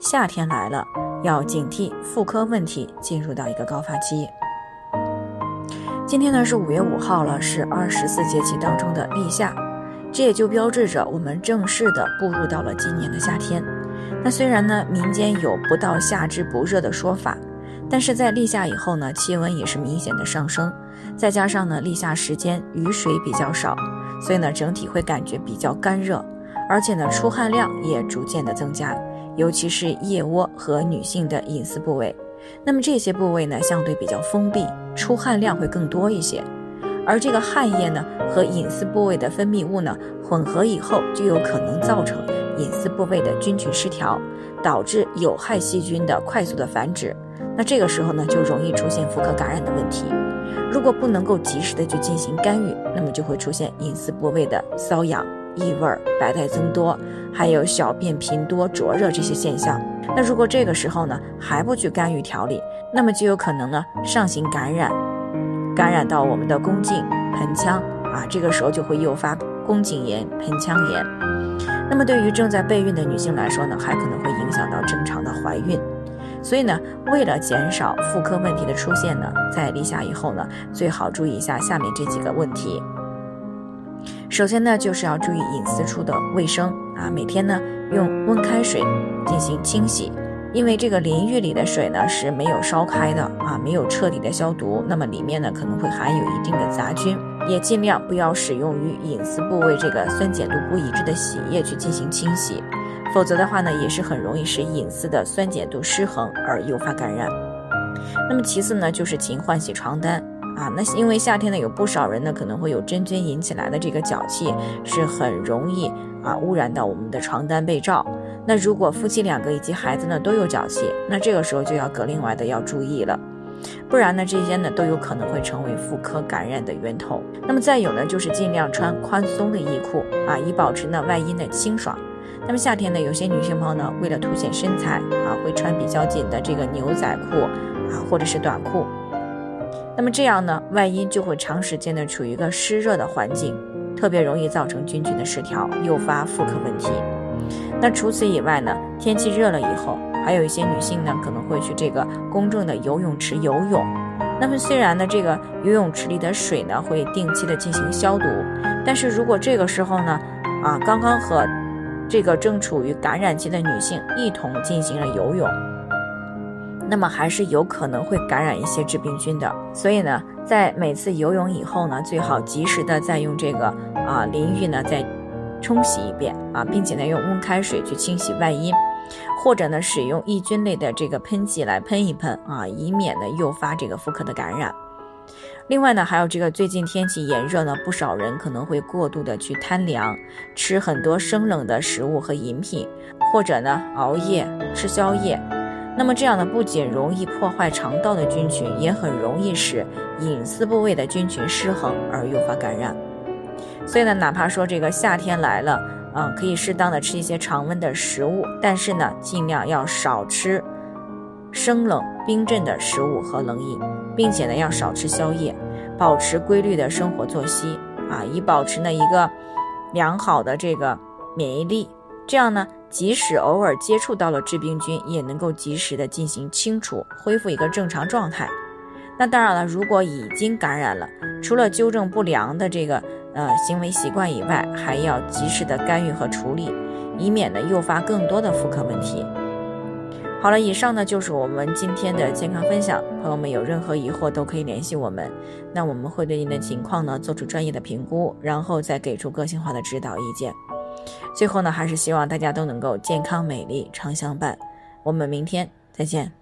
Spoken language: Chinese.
夏天来了。要警惕妇科问题进入到一个高发期。今天呢是五月五号了，是二十四节气当中的立夏，这也就标志着我们正式的步入到了今年的夏天。那虽然呢民间有不到夏之不热的说法，但是在立夏以后呢气温也是明显的上升，再加上呢立夏时间雨水比较少，所以呢整体会感觉比较干热，而且呢出汗量也逐渐的增加。尤其是腋窝和女性的隐私部位，那么这些部位呢，相对比较封闭，出汗量会更多一些。而这个汗液呢和隐私部位的分泌物呢混合以后，就有可能造成隐私部位的菌群失调，导致有害细菌的快速的繁殖。那这个时候呢，就容易出现妇科感染的问题。如果不能够及时的去进行干预，那么就会出现隐私部位的瘙痒。异味、白带增多，还有小便频多、灼热这些现象。那如果这个时候呢还不去干预调理，那么就有可能呢上行感染，感染到我们的宫颈、盆腔啊，这个时候就会诱发宫颈炎、盆腔炎。那么对于正在备孕的女性来说呢，还可能会影响到正常的怀孕。所以呢，为了减少妇科问题的出现呢，在立夏以后呢，最好注意一下下面这几个问题。首先呢，就是要注意隐私处的卫生啊，每天呢用温开水进行清洗，因为这个淋浴里的水呢是没有烧开的啊，没有彻底的消毒，那么里面呢可能会含有一定的杂菌，也尽量不要使用与隐私部位这个酸碱度不一致的洗液去进行清洗，否则的话呢也是很容易使隐私的酸碱度失衡而诱发感染。那么其次呢，就是勤换洗床单。啊，那因为夏天呢，有不少人呢可能会有真菌引起来的这个脚气，是很容易啊污染到我们的床单被罩。那如果夫妻两个以及孩子呢都有脚气，那这个时候就要格外的要注意了，不然呢这些呢都有可能会成为妇科感染的源头。那么再有呢就是尽量穿宽松的衣裤啊，以保持呢外阴的清爽。那么夏天呢有些女性朋友呢为了凸显身材啊，会穿比较紧的这个牛仔裤啊或者是短裤。那么这样呢，外阴就会长时间的处于一个湿热的环境，特别容易造成菌群的失调，诱发妇科问题。那除此以外呢，天气热了以后，还有一些女性呢可能会去这个公众的游泳池游泳。那么虽然呢，这个游泳池里的水呢会定期的进行消毒，但是如果这个时候呢，啊，刚刚和这个正处于感染期的女性一同进行了游泳。那么还是有可能会感染一些致病菌的，所以呢，在每次游泳以后呢，最好及时的再用这个啊淋浴呢再冲洗一遍啊，并且呢用温开水去清洗外阴，或者呢使用抑菌类的这个喷剂来喷一喷啊，以免呢诱发这个妇科的感染。另外呢，还有这个最近天气炎热呢，不少人可能会过度的去贪凉，吃很多生冷的食物和饮品，或者呢熬夜吃宵夜。那么这样呢，不仅容易破坏肠道的菌群，也很容易使隐私部位的菌群失衡而诱发感染。所以呢，哪怕说这个夏天来了，嗯，可以适当的吃一些常温的食物，但是呢，尽量要少吃生冷冰镇的食物和冷饮，并且呢，要少吃宵夜，保持规律的生活作息啊，以保持呢一个良好的这个免疫力。这样呢。即使偶尔接触到了致病菌，也能够及时的进行清除，恢复一个正常状态。那当然了，如果已经感染了，除了纠正不良的这个呃行为习惯以外，还要及时的干预和处理，以免呢诱发更多的妇科问题。好了，以上呢就是我们今天的健康分享。朋友们有任何疑惑都可以联系我们，那我们会对您的情况呢做出专业的评估，然后再给出个性化的指导意见。最后呢，还是希望大家都能够健康美丽常相伴。我们明天再见。